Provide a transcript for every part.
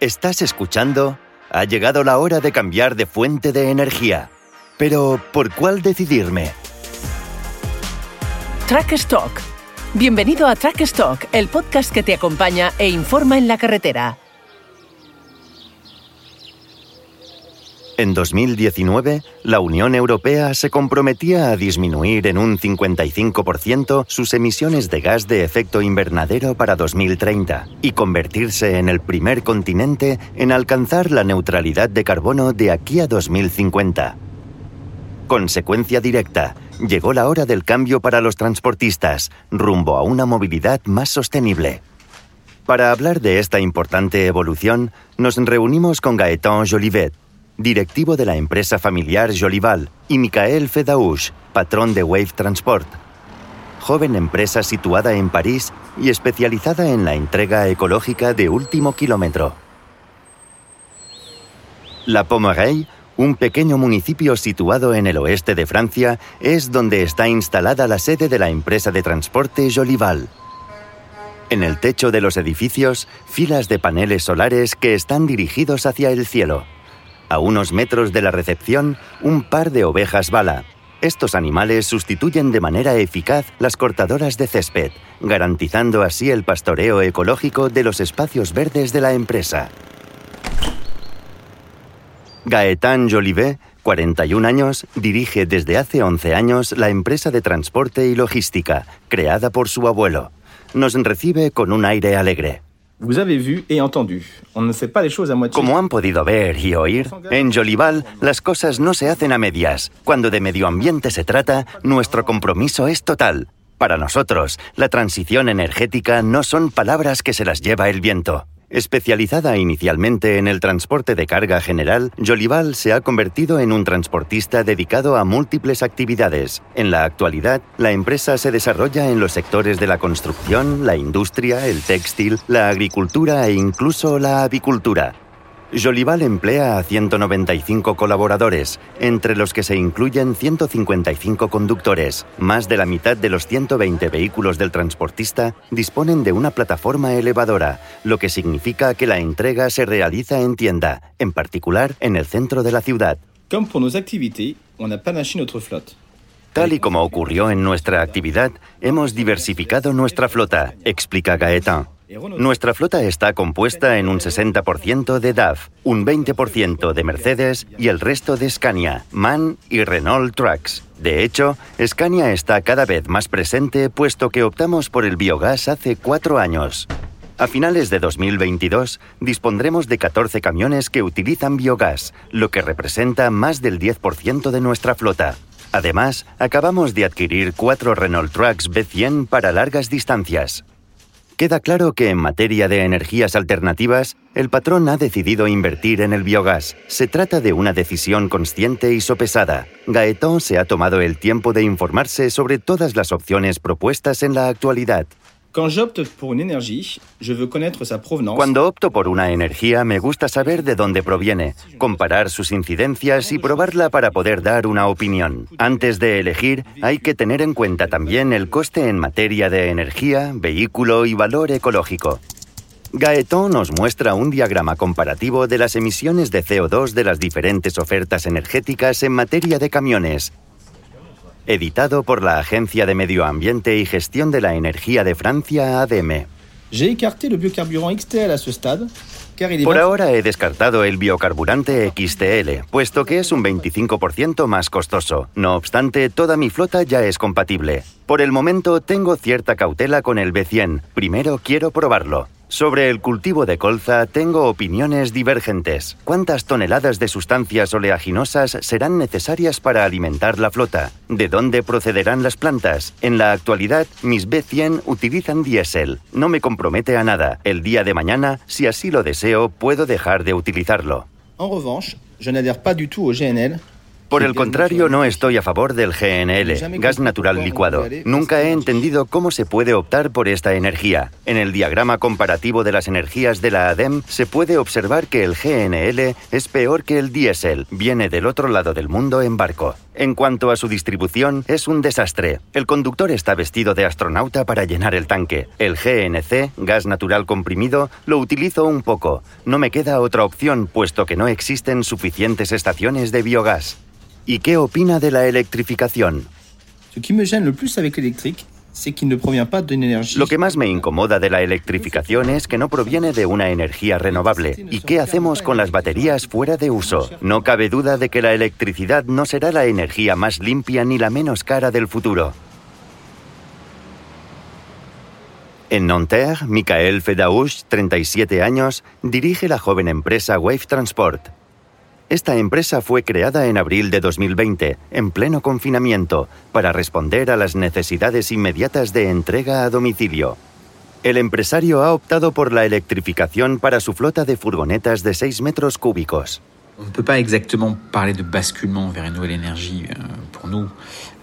Estás escuchando Ha llegado la hora de cambiar de fuente de energía. Pero, ¿por cuál decidirme? Track Stock. Bienvenido a Track Stock, el podcast que te acompaña e informa en la carretera. En 2019, la Unión Europea se comprometía a disminuir en un 55% sus emisiones de gas de efecto invernadero para 2030 y convertirse en el primer continente en alcanzar la neutralidad de carbono de aquí a 2050. Consecuencia directa, llegó la hora del cambio para los transportistas, rumbo a una movilidad más sostenible. Para hablar de esta importante evolución, nos reunimos con Gaëtan Jolivet, directivo de la empresa familiar Jolival, y Michael Fedauch, patrón de Wave Transport, joven empresa situada en París y especializada en la entrega ecológica de último kilómetro. La Pomerey, un pequeño municipio situado en el oeste de Francia, es donde está instalada la sede de la empresa de transporte Jolival. En el techo de los edificios, filas de paneles solares que están dirigidos hacia el cielo. A unos metros de la recepción, un par de ovejas bala. Estos animales sustituyen de manera eficaz las cortadoras de césped, garantizando así el pastoreo ecológico de los espacios verdes de la empresa. Gaëtan Jolivet, 41 años, dirige desde hace 11 años la empresa de transporte y logística, creada por su abuelo. Nos recibe con un aire alegre. Vous avez vu et entendu. On ne fait pas les choses à moitié. Como han podido ver y oír, en Jolival las cosas no se hacen a medias. Cuando de medio ambiente se trata, nuestro compromiso es total. Para nosotros, la transición energética no son palabras que se las lleva el viento. Especializada inicialmente en el transporte de carga general, Jolival se ha convertido en un transportista dedicado a múltiples actividades. En la actualidad, la empresa se desarrolla en los sectores de la construcción, la industria, el textil, la agricultura e incluso la avicultura. Jolival emplea a 195 colaboradores, entre los que se incluyen 155 conductores. Más de la mitad de los 120 vehículos del transportista disponen de una plataforma elevadora, lo que significa que la entrega se realiza en tienda, en particular en el centro de la ciudad. Comme pour nos activités, on a panaché notre flotte. Tal y como ocurrió en nuestra actividad, hemos diversificado nuestra flota, explica Gaetan. Nuestra flota está compuesta en un 60% de DAF, un 20% de Mercedes y el resto de Scania, MAN y Renault Trucks. De hecho, Scania está cada vez más presente puesto que optamos por el biogás hace cuatro años. A finales de 2022 dispondremos de 14 camiones que utilizan biogás, lo que representa más del 10% de nuestra flota. Además, acabamos de adquirir cuatro Renault Trucks B100 para largas distancias. Queda claro que en materia de energías alternativas, el patrón ha decidido invertir en el biogás. Se trata de una decisión consciente y sopesada. Gaetón se ha tomado el tiempo de informarse sobre todas las opciones propuestas en la actualidad. Cuando opto por una energía, me gusta saber de dónde proviene, comparar sus incidencias y probarla para poder dar una opinión. Antes de elegir, hay que tener en cuenta también el coste en materia de energía, vehículo y valor ecológico. Gaetón nos muestra un diagrama comparativo de las emisiones de CO2 de las diferentes ofertas energéticas en materia de camiones, editado por la Agencia de Medio Ambiente y Gestión de la Energía de Francia, est Por 20 ahora he descartado el biocarburante XTL, puesto que es un 25% más costoso. No obstante, toda mi flota ya es compatible. Por el momento tengo cierta cautela con el B100. Primero quiero probarlo. Sobre el cultivo de colza tengo opiniones divergentes. ¿Cuántas toneladas de sustancias oleaginosas serán necesarias para alimentar la flota? ¿De dónde procederán las plantas? En la actualidad, mis B100 utilizan diésel. No me compromete a nada. El día de mañana, si así lo deseo, puedo dejar de utilizarlo. En revanche, je n'adhère pas du tout GNL. Por el contrario, no estoy a favor del GNL, gas natural licuado. Nunca he entendido cómo se puede optar por esta energía. En el diagrama comparativo de las energías de la ADEM se puede observar que el GNL es peor que el diésel. Viene del otro lado del mundo en barco. En cuanto a su distribución, es un desastre. El conductor está vestido de astronauta para llenar el tanque. El GNC, gas natural comprimido, lo utilizo un poco. No me queda otra opción, puesto que no existen suficientes estaciones de biogás. ¿Y qué opina de la electrificación? Lo que más me incomoda de la electrificación es que no proviene de una energía renovable. ¿Y qué hacemos con las baterías fuera de uso? No cabe duda de que la electricidad no será la energía más limpia ni la menos cara del futuro. En Nanterre, Michael Fedauch, 37 años, dirige la joven empresa Wave Transport. Esta empresa fue creada en abril de 2020, en pleno confinamiento, para responder a las necesidades inmediatas de entrega a domicilio. El empresario ha optado por la electrificación para su flota de furgonetas de 6 metros cúbicos. On ne peut pas exactement parler de basculement vers une nouvelle énergie euh, pour nous,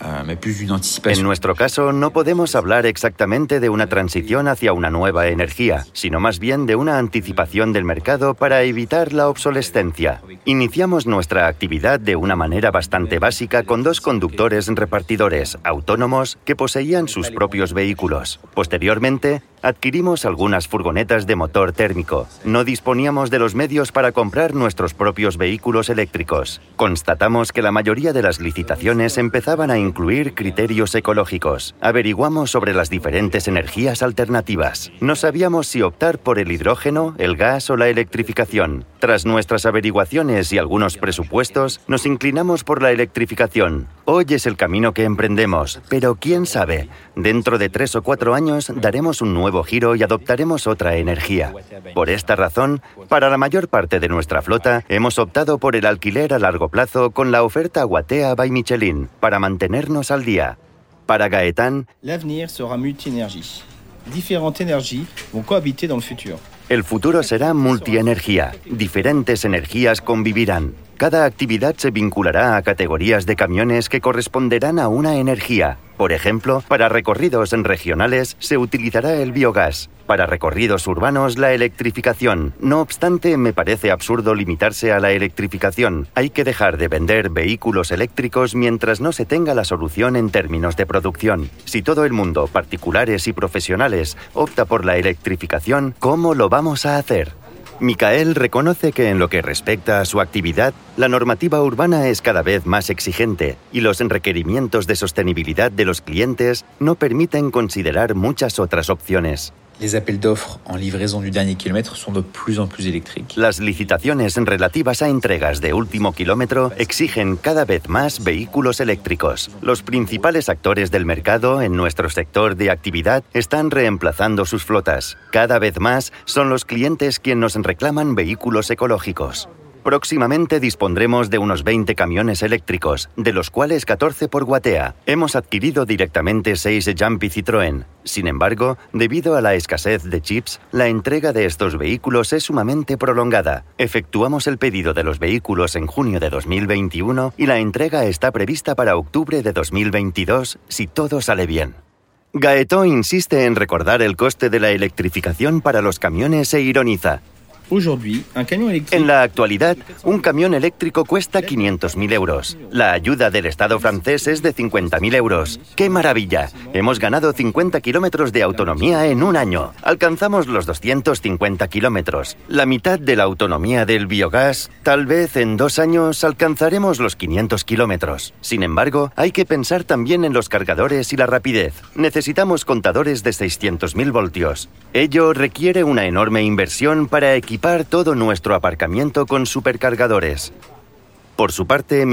d'une En nuestro caso, no podemos hablar exactamente de una transición hacia una nueva energía, sino más bien de una anticipación del mercado para evitar la obsolescencia. Iniciamos nuestra actividad de una manera bastante básica con dos conductores repartidores autónomos que poseían sus propios vehículos. Posteriormente, adquirimos algunas furgonetas de motor térmico. No disponíamos de los medios para comprar nuestros propios vehículos eléctricos. Constatamos que la mayoría de las licitaciones empezaban a incluir criterios ecológicos. Averiguamos sobre las diferentes energías alternativas. No sabíamos si optar por el hidrógeno, el gas o la electrificación. Tras nuestras averiguaciones y algunos presupuestos, nos inclinamos por la electrificación. Hoy es el camino que emprendemos, pero quién sabe, dentro de tres o cuatro años daremos un nuevo giro y adoptaremos otra energía. Por esta razón, para la mayor parte de nuestra flota, hemos optado por el alquiler a largo plazo con la oferta Guatea by Michelin, para mantenernos al día. Para Gaetán, L'avenir sera multi-énergie. Différentes énergies vont cohabiter dans le futur. El futuro será multienergía. Diferentes energías convivirán. Cada actividad se vinculará a categorías de camiones que corresponderán a una energía. Por ejemplo, para recorridos regionales se utilizará el biogás. Para recorridos urbanos, la electrificación. No obstante, me parece absurdo limitarse a la electrificación. Hay que dejar de vender vehículos eléctricos mientras no se tenga la solución en términos de producción. Si todo el mundo, particulares y profesionales, opta por la electrificación, ¿cómo lo vamos a hacer? Micael reconoce que en lo que respecta a su actividad, la normativa urbana es cada vez más exigente y los requerimientos de sostenibilidad de los clientes no permiten considerar muchas otras opciones. Les appels d'offres en livraison du dernier kilomètre sont de plus en plus électriques. Las licitaciones relativas a entregas de último kilómetro exigen cada vez más vehículos eléctricos. Los principales actores del mercado en nuestro sector de actividad están reemplazando sus flotas. Cada vez más son los clientes quienes nos reclaman vehículos ecológicos. Próximamente dispondremos de unos 20 camiones eléctricos, de los cuales 14 por Guatea. Hemos adquirido directamente 6 Jumpy Citroën. Sin embargo, debido a la escasez de chips, la entrega de estos vehículos es sumamente prolongada. Efectuamos el pedido de los vehículos en junio de 2021 y la entrega está prevista para octubre de 2022 si todo sale bien. Gaetó insiste en recordar el coste de la electrificación para los camiones e ironiza. En la actualidad, un camión eléctrico cuesta 500.000 euros. La ayuda del Estado francés es de 50.000 euros. ¡Qué maravilla! Hemos ganado 50 kilómetros de autonomía en un año. Alcanzamos los 250 kilómetros. La mitad de la autonomía del biogás, tal vez en dos años alcanzaremos los 500 kilómetros. Sin embargo, hay que pensar también en los cargadores y la rapidez. Necesitamos contadores de 600.000 voltios. Ello requiere una enorme inversión para equipar todo nuestro aparcamiento con supercargadores. Por su parte,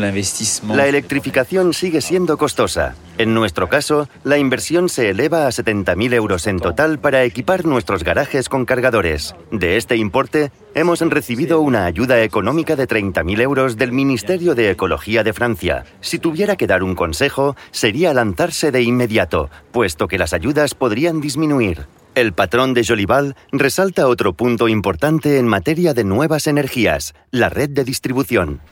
l'investissement. la electrificación sigue siendo costosa. En nuestro caso, la inversión se eleva a 70.000 euros en total para equipar nuestros garajes con cargadores. De este importe, hemos recibido una ayuda económica de 30.000 euros del Ministerio de Ecología de Francia. Si tuviera que dar un consejo, sería lanzarse de inmediato, puesto que las ayudas podrían disminuir. El patrón de Jolival resalta otro punto importante en materia de nuevas energías, la red de distribución.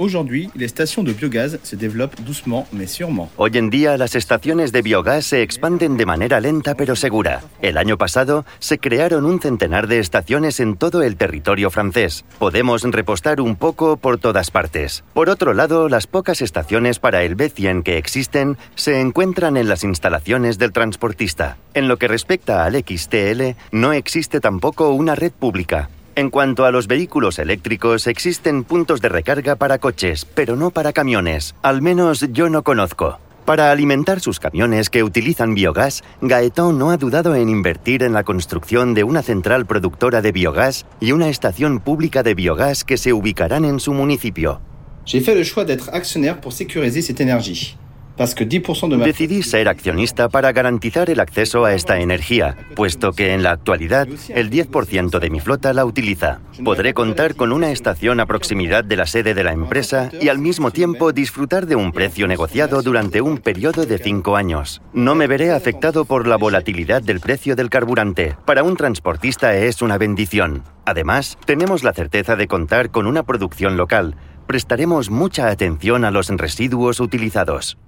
Aujourd'hui, les stations de biogaz se développent doucement mais sûrement. Hoy en día las estaciones de biogás se expanden de manera lenta pero segura. El año pasado se crearon un centenar de estaciones en todo el territorio francés. Podemos repostar un poco por todas partes. Por otro lado, las pocas estaciones para el B100 que existen se encuentran en las instalaciones del transportista. En lo que respecta al XTL, no existe tampoco una red pública. En cuanto a los vehículos eléctricos, existen puntos de recarga para coches, pero no para camiones. Al menos yo no conozco. Para alimentar sus camiones que utilizan biogás, Gaeton no ha dudado en invertir en la construcción de una central productora de biogás y una estación pública de biogás que se ubicarán en su municipio. J'ai fait le choix d'être actionnaire pour sécuriser cette énergie. Decidí ser accionista para garantizar el acceso a esta energía, puesto que en la actualidad el 10% de mi flota la utiliza. Podré contar con una estación a proximidad de la sede de la empresa y al mismo tiempo disfrutar de un precio negociado durante un periodo de cinco años. No me veré afectado por la volatilidad del precio del carburante. Para un transportista es una bendición. Además, tenemos la certeza de contar con una producción local. Prestaremos mucha atención a los residuos utilizados.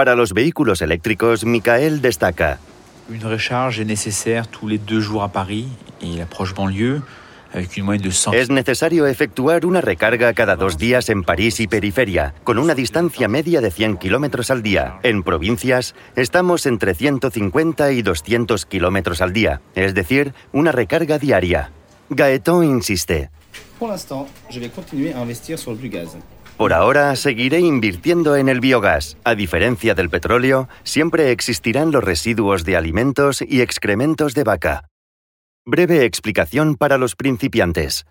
Para los vehículos eléctricos, Michael destaca. Une recharge est nécessaire tous les deux jours à Paris et la proche banlieue. Avec une moyenne de 100... Es necesario efectuar una recarga cada dos días en París y periferia, con una distancia media de 100 kilómetros al día. En provincias, estamos entre 150 y 200 kilómetros al día, es decir, una recarga diaria. Gaeton insiste. Pour l'instant, je vais continuer à investir sur. Por ahora seguiré invirtiendo en el biogás. A diferencia del petróleo, siempre existirán los residuos de alimentos y excrementos de vaca. Breve explicación para los principiantes.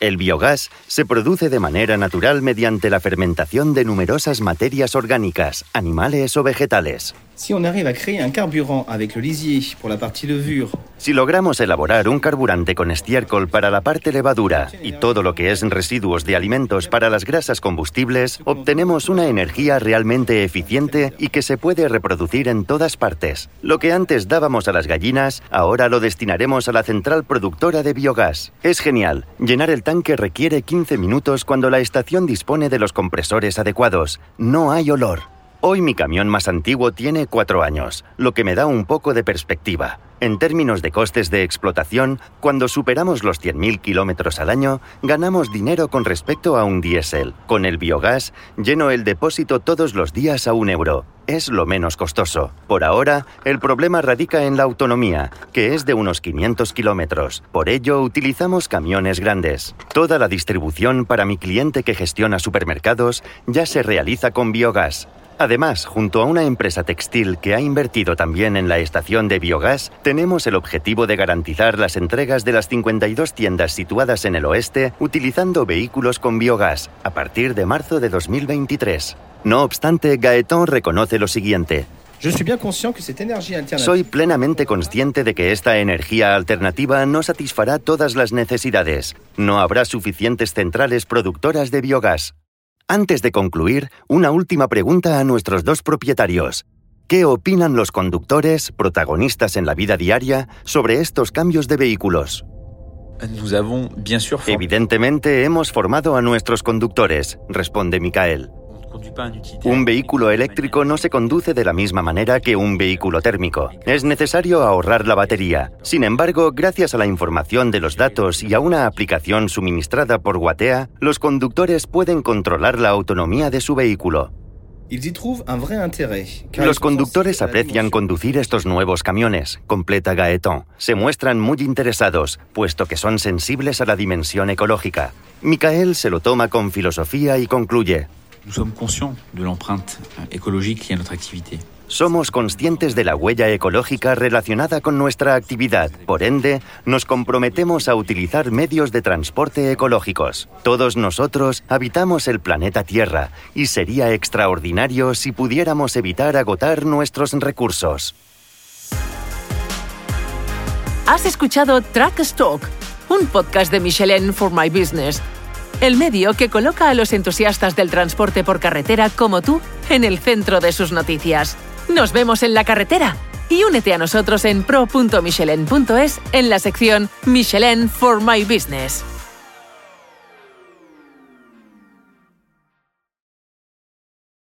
El biogás se produce de manera natural mediante la fermentación de numerosas materias orgánicas, animales o vegetales. Si on arrive à créer un carburant avec le lisier pour la partie levure, Si logramos elaborar un carburante con estiércol para la parte levadura y todo lo que es residuos de alimentos para las grasas combustibles, obtenemos una energía realmente eficiente y que se puede reproducir en todas partes. Lo que antes dábamos a las gallinas, ahora lo destinaremos a la central productora de biogás. Es genial. Llenar el tanque requiere 15 minutos cuando la estación dispone de los compresores adecuados. No hay olor. Hoy mi camión más antiguo tiene cuatro años, lo que me da un poco de perspectiva. En términos de costes de explotación, cuando superamos los 100.000 kilómetros al año, ganamos dinero con respecto a un diésel. Con el biogás, lleno el depósito todos los días a un euro. Es lo menos costoso. Por ahora, el problema radica en la autonomía, que es de unos 500 kilómetros. Por ello, utilizamos camiones grandes. Toda la distribución para mi cliente que gestiona supermercados ya se realiza con biogás. Además, junto a una empresa textil que ha invertido también en la estación de biogás, tenemos el objetivo de garantizar las entregas de las 52 tiendas situadas en el oeste utilizando vehículos con biogás a partir de marzo de 2023. No obstante, Gaeton reconoce lo siguiente. Soy plenamente consciente de que esta energía alternativa no satisfará todas las necesidades. No habrá suficientes centrales productoras de biogás. Antes de concluir, una última pregunta a nuestros dos propietarios. ¿Qué opinan los conductores, protagonistas en la vida diaria, sobre estos cambios de vehículos? Evidentemente hemos formado a nuestros conductores, responde Micael. Un vehículo eléctrico no se conduce de la misma manera que un vehículo térmico. Es necesario ahorrar la batería. Sin embargo, gracias a la información de los datos y a una aplicación suministrada por Watea, los conductores pueden controlar la autonomía de su vehículo. Los conductores aprecian conducir estos nuevos camiones, completa Gaeton. Se muestran muy interesados, puesto que son sensibles a la dimensión ecológica. Micael se lo toma con filosofía y concluye. Nous sommes conscients de l'empreinte euh, écologique liée à notre activité. Somos conscientes de la huella ecológica relacionada con nuestra actividad. Por ende, nos comprometemos a utilizar medios de transporte ecológicos. Todos nosotros habitamos el planeta Tierra y sería extraordinario si pudiéramos evitar agotar nuestros recursos. Has escuchado Track Stock, un podcast de Michelin for My Business, el medio que coloca a los entusiastas del transporte por carretera como tú en el centro de sus noticias. Nos vemos en la carretera y únete a nosotros en pro.michelin.es en la sección Michelin for My Business.